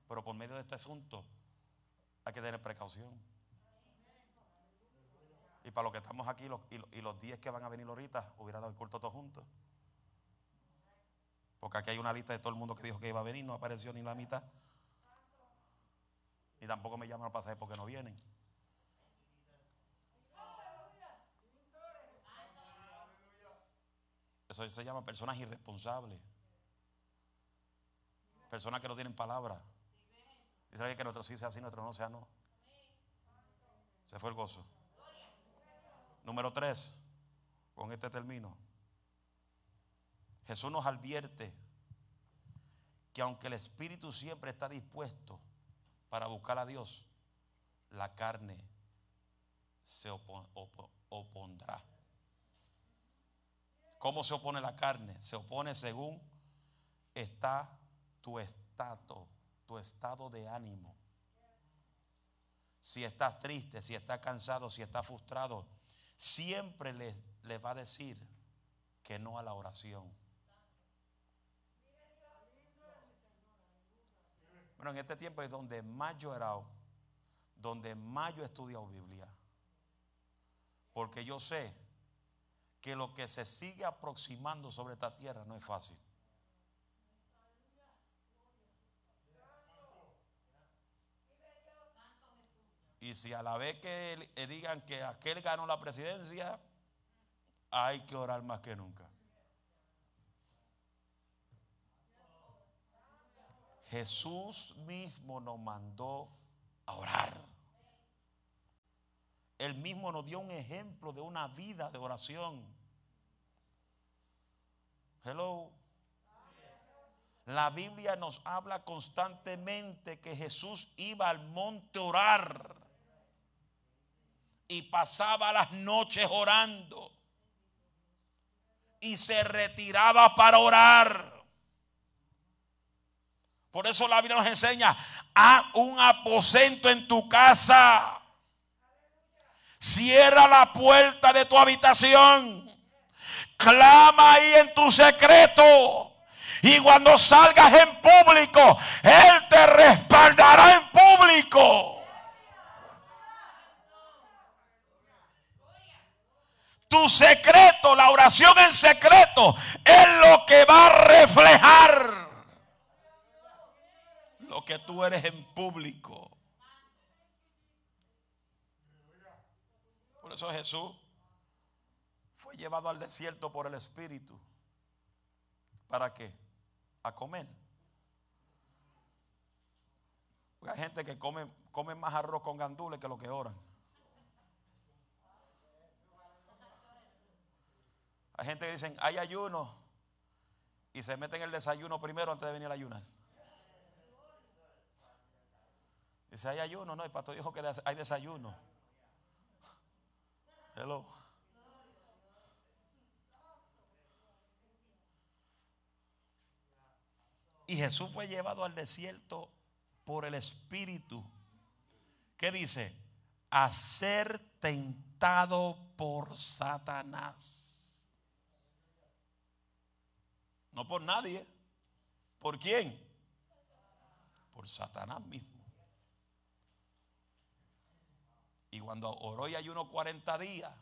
Pero por medio de este asunto hay que tener precaución. Y para los que estamos aquí y, los 10 que van a venir ahorita, hubiera dado el culto todos juntos. Porque aquí hay una lista de todo el mundo que dijo que iba a venir, no apareció ni la mitad. Y tampoco me llaman a pasar porque no vienen. Eso se llama personas irresponsables. Personas que no tienen palabra. Dice que nuestro sí sea así, nuestro no sea no. Se fue el gozo. Número tres, con este término. Jesús nos advierte que aunque el Espíritu siempre está dispuesto para buscar a Dios, la carne se opondrá. ¿Cómo se opone la carne? Se opone según está tu estado, tu estado de ánimo. Si estás triste, si estás cansado, si estás frustrado, siempre les, va a decir que no a la oración. Bueno, en este tiempo es donde más yo he donde más yo he estudiado Biblia. Porque yo sé que lo que se sigue aproximando sobre esta tierra no es fácil. Y si a la vez que digan que aquel ganó la presidencia, hay que orar más que nunca. Jesús mismo nos mandó a orar. Él mismo nos dio un ejemplo de una vida de oración. Hello. La Biblia nos habla constantemente que Jesús iba al monte a orar y pasaba las noches orando y se retiraba para orar. Por eso la Biblia nos enseña, a un aposento en tu casa. Cierra la puerta de tu habitación. Clama ahí en tu secreto. Y cuando salgas en público, Él te respaldará en público. Tu secreto, la oración en secreto, es lo que va a reflejar lo que tú eres en público. Por eso Jesús fue llevado al desierto por el Espíritu. ¿Para qué? A comer. hay gente que come, come más arroz con gandules que lo que oran. Hay gente que dicen, hay ayuno. Y se meten el desayuno primero antes de venir a ayunar. Dice, hay ayuno, no, el pastor dijo que hay desayuno. Hello. Y Jesús fue llevado al desierto por el Espíritu. ¿Qué dice? A ser tentado por Satanás. No por nadie. ¿Por quién? Por Satanás mismo. Y cuando oró y ayunó 40 días,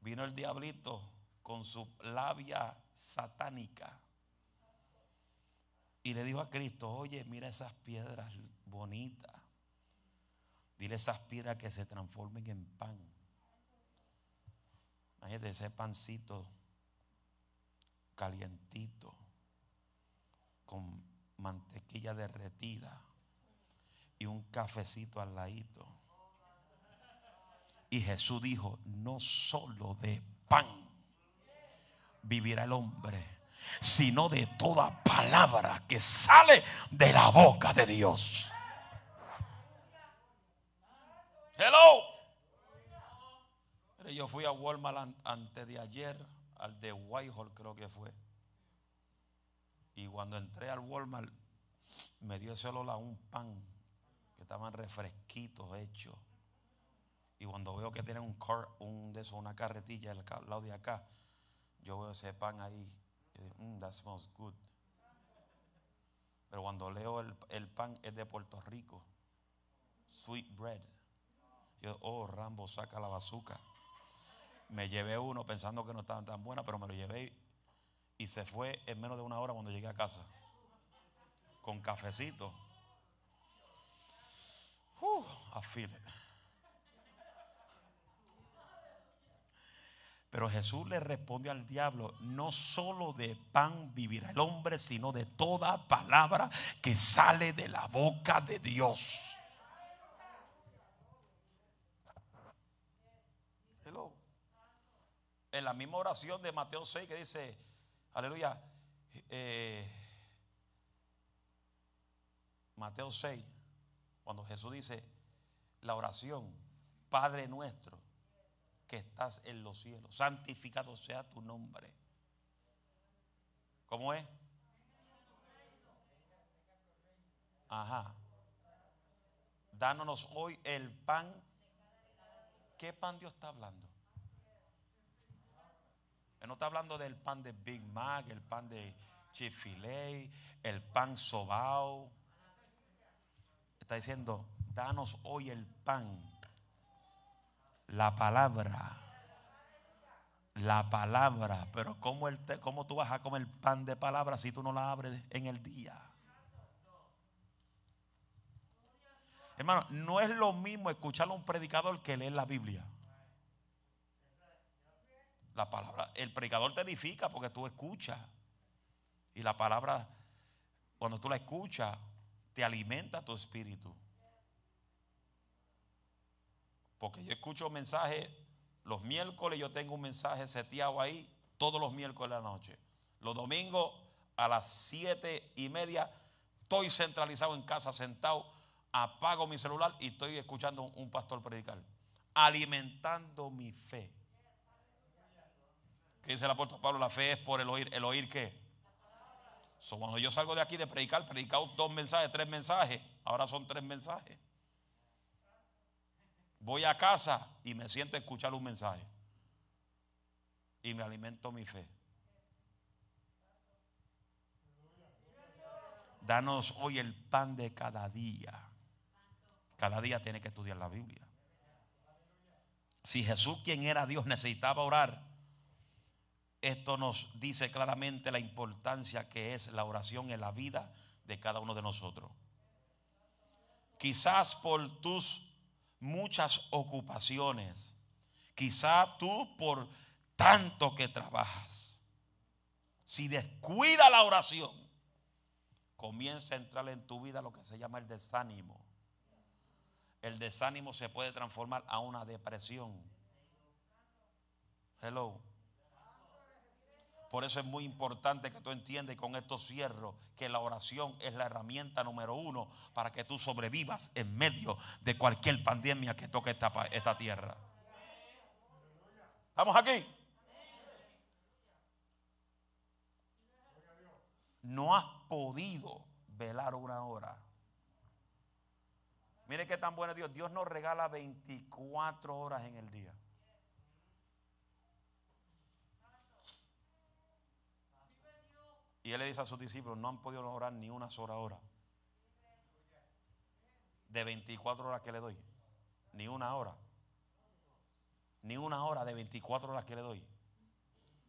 vino el diablito con su labia satánica. Y le dijo a Cristo, oye, mira esas piedras bonitas. Dile esas piedras que se transformen en pan. Imagínate ese pancito calientito, con mantequilla derretida y un cafecito al ladito. Y Jesús dijo, no solo de pan vivirá el hombre, sino de toda palabra que sale de la boca de Dios. Hello. Yo fui a Walmart antes de ayer, al de Whitehall creo que fue. Y cuando entré al Walmart, me dio solo la un pan que estaban refresquitos hechos y cuando veo que tienen un, car, un de una carretilla al lado de acá, yo veo ese pan ahí. Y digo, mm, that smells good. Pero cuando leo el, el, pan es de Puerto Rico. Sweet bread. Yo, oh, Rambo, saca la bazooka. Me llevé uno pensando que no estaban tan buenas, pero me lo llevé y se fue en menos de una hora cuando llegué a casa. Con cafecito. Uh. Pero Jesús le responde al diablo, no solo de pan vivirá el hombre, sino de toda palabra que sale de la boca de Dios. Hello. En la misma oración de Mateo 6 que dice, aleluya, eh, Mateo 6, cuando Jesús dice la oración, Padre nuestro que estás en los cielos. Santificado sea tu nombre. ¿Cómo es? Ajá. Dánonos hoy el pan. ¿Qué pan Dios está hablando? No está hablando del pan de Big Mac, el pan de chick el pan sobao. Está diciendo, danos hoy el pan la palabra. La palabra. Pero ¿cómo, el ¿cómo tú vas a comer pan de palabra si tú no la abres en el día? Hermano, no es lo mismo escuchar a un predicador que leer la Biblia. La palabra, el predicador te edifica porque tú escuchas. Y la palabra, cuando tú la escuchas, te alimenta tu espíritu. Porque yo escucho mensajes, los miércoles yo tengo un mensaje seteado ahí, todos los miércoles de la noche. Los domingos a las siete y media estoy centralizado en casa, sentado, apago mi celular y estoy escuchando un pastor predicar, alimentando mi fe. ¿Qué dice el apóstol Pablo? La fe es por el oír. ¿El oír qué? cuando yo salgo de aquí de predicar, predicado dos mensajes, tres mensajes, ahora son tres mensajes. Voy a casa y me siento a escuchar un mensaje. Y me alimento mi fe. Danos hoy el pan de cada día. Cada día tiene que estudiar la Biblia. Si Jesús, quien era Dios, necesitaba orar, esto nos dice claramente la importancia que es la oración en la vida de cada uno de nosotros. Quizás por tus muchas ocupaciones, quizás tú por tanto que trabajas, si descuida la oración, comienza a entrar en tu vida lo que se llama el desánimo. El desánimo se puede transformar a una depresión. Hello. Por eso es muy importante que tú entiendas con esto cierro que la oración es la herramienta número uno para que tú sobrevivas en medio de cualquier pandemia que toque esta, esta tierra. ¿Estamos aquí? No has podido velar una hora. Mire qué tan bueno Dios. Dios nos regala 24 horas en el día. Y él le dice a sus discípulos, no han podido orar ni una sola hora. De 24 horas que le doy. Ni una hora. Ni una hora de 24 horas que le doy.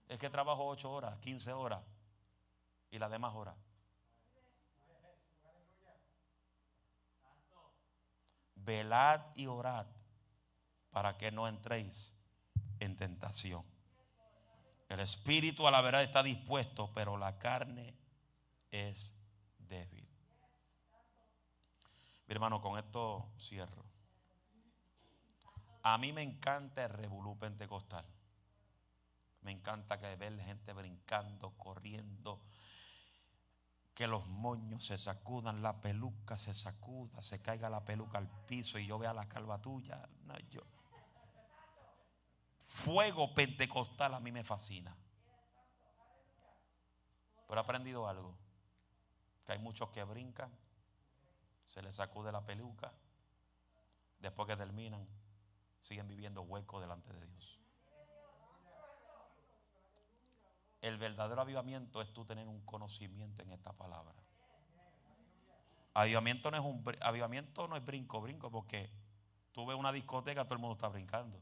Es que trabajo 8 horas, 15 horas. Y las demás horas. Velad y orad para que no entréis en tentación. El espíritu a la verdad está dispuesto, pero la carne es débil. Mi hermano, con esto cierro. A mí me encanta el revolú pentecostal. Me encanta que ver gente brincando, corriendo, que los moños se sacudan, la peluca se sacuda, se caiga la peluca al piso y yo vea la calva tuya. No, yo, fuego pentecostal a mí me fascina. Pero he aprendido algo. Que hay muchos que brincan, se les sacude la peluca, después que terminan, siguen viviendo huecos delante de Dios. El verdadero avivamiento es tú tener un conocimiento en esta palabra. Avivamiento no es un avivamiento no es brinco, brinco, porque tú ves una discoteca, todo el mundo está brincando.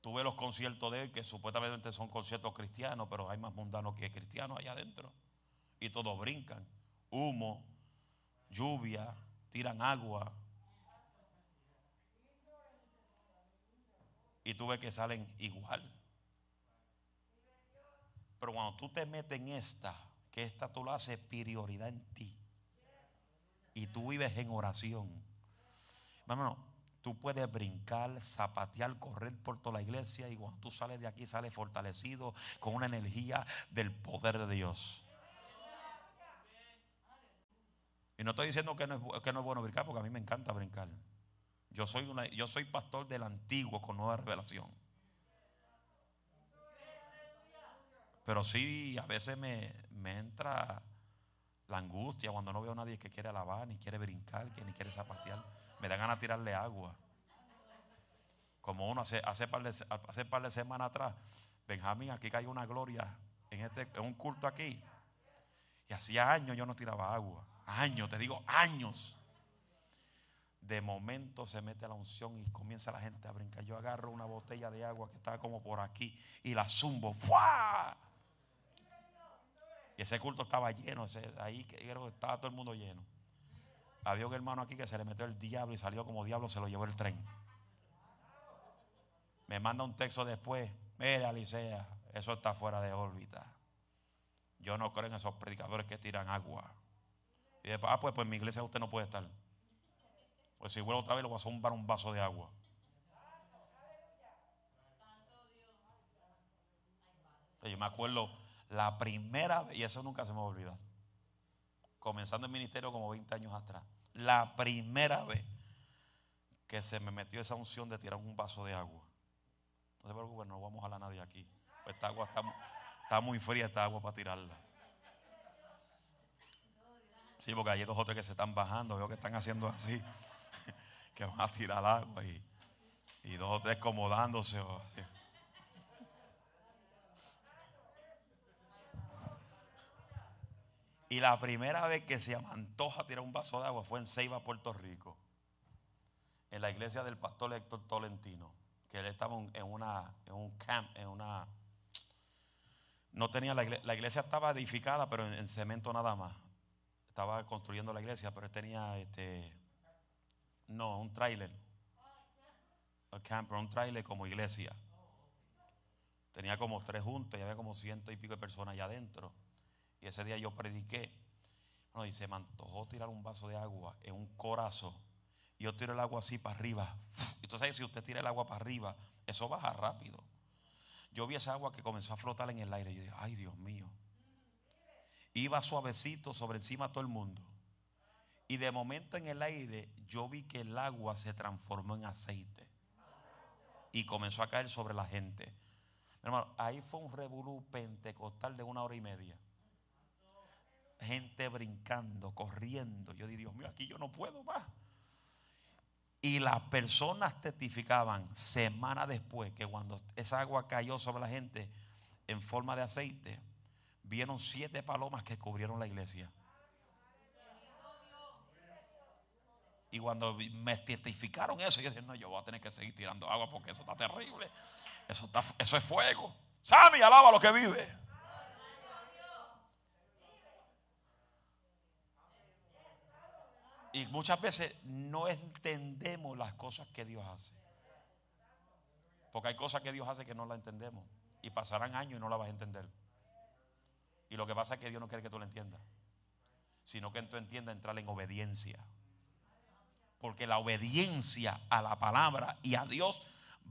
Tuve los conciertos de él, que supuestamente son conciertos cristianos, pero hay más mundanos que cristianos allá adentro. Y todos brincan. Humo, lluvia, tiran agua. Y tú ves que salen igual. Pero cuando tú te metes en esta, que esta tú la haces prioridad en ti. Y tú vives en oración. Hermano, Tú puedes brincar, zapatear, correr por toda la iglesia y cuando tú sales de aquí sales fortalecido con una energía del poder de Dios. Y no estoy diciendo que no es, que no es bueno brincar porque a mí me encanta brincar. Yo soy, una, yo soy pastor del antiguo con nueva revelación. Pero sí, a veces me, me entra la angustia cuando no veo a nadie que quiere alabar, ni quiere brincar, que ni quiere zapatear me da ganas de tirarle agua. Como uno hace, hace, par de, hace par de semanas atrás, Benjamín, aquí cae una gloria en, este, en un culto aquí. Y hacía años yo no tiraba agua. Años, te digo, años. De momento se mete la unción y comienza la gente a brincar. Yo agarro una botella de agua que estaba como por aquí y la zumbo. ¡Fua! Y ese culto estaba lleno. ahí estaba todo el mundo lleno. Había un hermano aquí que se le metió el diablo y salió como diablo, se lo llevó el tren. Me manda un texto después. Mira, Alicia, eso está fuera de órbita. Yo no creo en esos predicadores que tiran agua. Y después, ah, pues, pues en mi iglesia usted no puede estar. Pues si vuelvo otra vez, le voy a zumbar un vaso de agua. Yo me acuerdo La primera vez, y eso nunca se me va a olvidar, comenzando el ministerio como 20 años atrás, la primera vez que se me metió esa unción de tirar un vaso de agua. No se preocupen, no vamos a jalar a nadie aquí. Esta agua está, muy fría, esta agua para tirarla. Sí, porque hay dos otros que se están bajando, veo que están haciendo así, que van a tirar agua y, y dos o tres acomodándose. Y la primera vez que se me antoja tirar un vaso de agua fue en Ceiba, Puerto Rico, en la iglesia del pastor Héctor Tolentino, que él estaba en, una, en un camp, en una... No tenía la iglesia, la iglesia estaba edificada, pero en, cemento nada más. Estaba construyendo la iglesia, pero él tenía este, no, un trailer, un camper, un trailer como iglesia. Tenía como tres juntos y había como ciento y pico de personas allá adentro. Y ese día yo prediqué. y se me antojó tirar un vaso de agua en un corazón. Y yo tiro el agua así para arriba. Y entonces, si usted tira el agua para arriba, eso baja rápido. Yo vi esa agua que comenzó a flotar en el aire. Y yo dije, ay Dios mío. Iba suavecito sobre encima de todo el mundo. Y de momento en el aire yo vi que el agua se transformó en aceite. Y comenzó a caer sobre la gente. Hermano, ahí fue un revolú pentecostal de una hora y media gente brincando, corriendo. Yo dije, Dios mío, aquí yo no puedo más. Y las personas testificaban semana después que cuando esa agua cayó sobre la gente en forma de aceite, vieron siete palomas que cubrieron la iglesia. Y cuando me testificaron eso, yo dije, no, yo voy a tener que seguir tirando agua porque eso está terrible. Eso, está, eso es fuego. Sammy, alaba lo que vive. Y muchas veces no entendemos las cosas que Dios hace. Porque hay cosas que Dios hace que no las entendemos. Y pasarán años y no las vas a entender. Y lo que pasa es que Dios no quiere que tú lo entiendas. Sino que tú entiendas entrar en obediencia. Porque la obediencia a la palabra y a Dios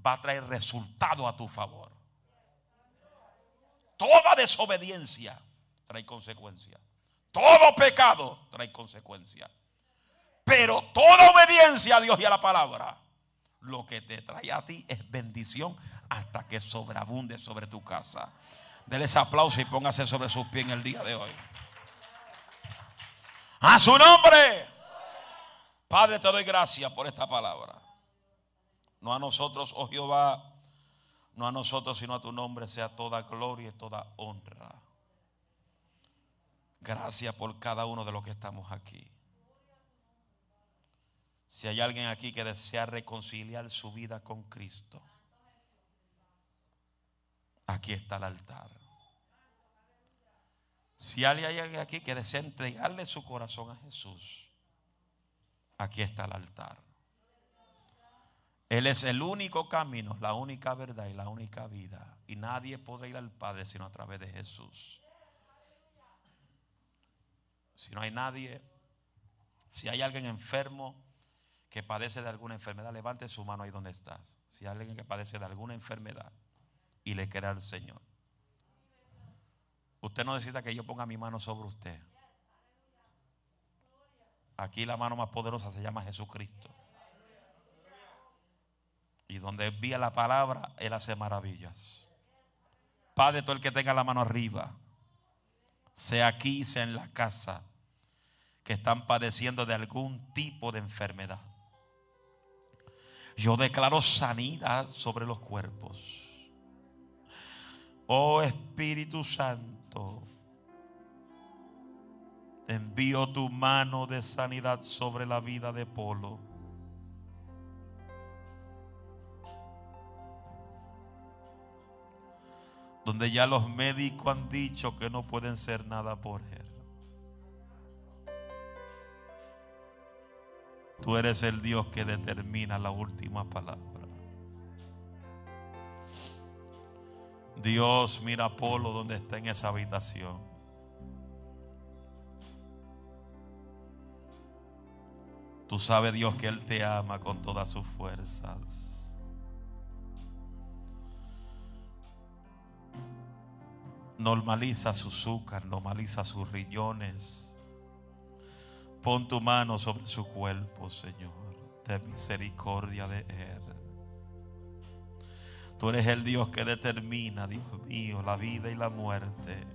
va a traer resultado a tu favor. Toda desobediencia trae consecuencia. Todo pecado trae consecuencia. Pero toda obediencia a Dios y a la palabra, lo que te trae a ti es bendición hasta que sobreabunde sobre tu casa. Dele ese aplauso y póngase sobre sus pies en el día de hoy. A su nombre. Padre, te doy gracias por esta palabra. No a nosotros, oh Jehová, no a nosotros, sino a tu nombre sea toda gloria y toda honra. Gracias por cada uno de los que estamos aquí. Si hay alguien aquí que desea reconciliar su vida con Cristo, aquí está el altar. Si hay alguien aquí que desea entregarle su corazón a Jesús, aquí está el altar. Él es el único camino, la única verdad y la única vida. Y nadie podrá ir al Padre sino a través de Jesús. Si no hay nadie, si hay alguien enfermo, que padece de alguna enfermedad, levante su mano ahí donde estás. Si hay alguien que padece de alguna enfermedad y le quiere al Señor. Usted no necesita que yo ponga mi mano sobre usted. Aquí la mano más poderosa se llama Jesucristo. Y donde envía la palabra, Él hace maravillas. Padre, todo el que tenga la mano arriba, sea aquí, sea en la casa, que están padeciendo de algún tipo de enfermedad. Yo declaro sanidad sobre los cuerpos. Oh Espíritu Santo, envío tu mano de sanidad sobre la vida de Polo. Donde ya los médicos han dicho que no pueden ser nada por él. Tú eres el Dios que determina la última palabra. Dios mira a Polo donde está en esa habitación. Tú sabes, Dios, que Él te ama con todas sus fuerzas. Normaliza su azúcar, normaliza sus riñones. Pon tu mano sobre su cuerpo, Señor. De misericordia de Él. Tú eres el Dios que determina, Dios mío, la vida y la muerte.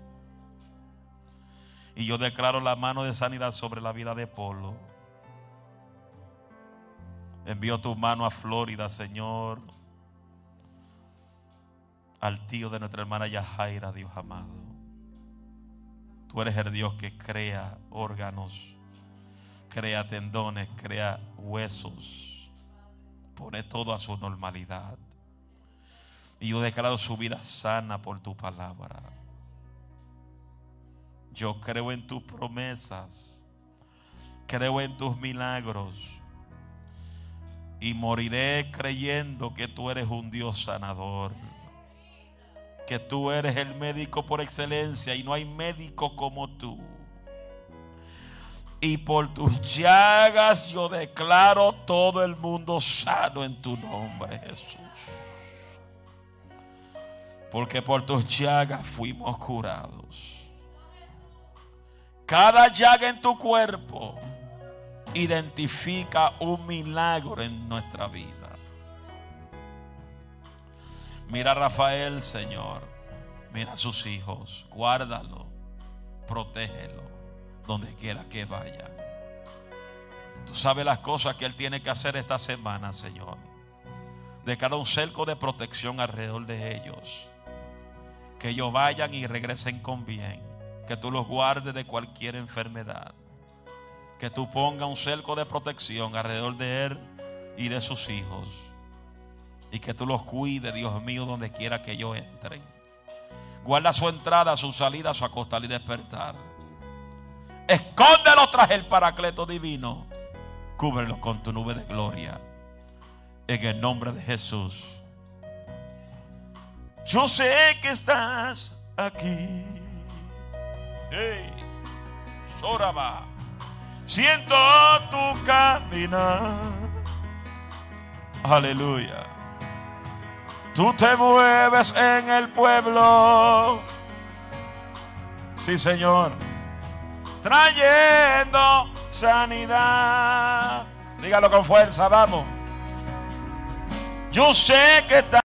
Y yo declaro la mano de sanidad sobre la vida de Polo. Envío tu mano a Florida, Señor. Al tío de nuestra hermana Yajaira, Dios amado. Tú eres el Dios que crea órganos, crea tendones, crea huesos. Pone todo a su normalidad. Y yo declaro su vida sana por tu palabra. Yo creo en tus promesas. Creo en tus milagros. Y moriré creyendo que tú eres un Dios sanador. Que tú eres el médico por excelencia y no hay médico como tú. Y por tus llagas yo declaro todo el mundo sano en tu nombre, Jesús. Porque por tus llagas fuimos curados. Cada llaga en tu cuerpo identifica un milagro en nuestra vida. Mira a Rafael, Señor. Mira a sus hijos. Guárdalo. Protégelo. Donde quiera que vaya. Tú sabes las cosas que Él tiene que hacer esta semana, Señor. De cada un cerco de protección alrededor de ellos. Que ellos vayan y regresen con bien que tú los guardes de cualquier enfermedad. Que tú pongas un cerco de protección alrededor de él y de sus hijos. Y que tú los cuides, Dios mío, donde quiera que ellos entren. Guarda su entrada, su salida, su acostar y despertar. Escóndelo tras el paracleto divino. Cúbrelos con tu nube de gloria. En el nombre de Jesús. Yo sé que estás aquí. Hey, Soraba. Siento tu caminar. Aleluya. Tú te mueves en el pueblo. Sí, Señor. Trayendo sanidad. Dígalo con fuerza, vamos. Yo sé que está.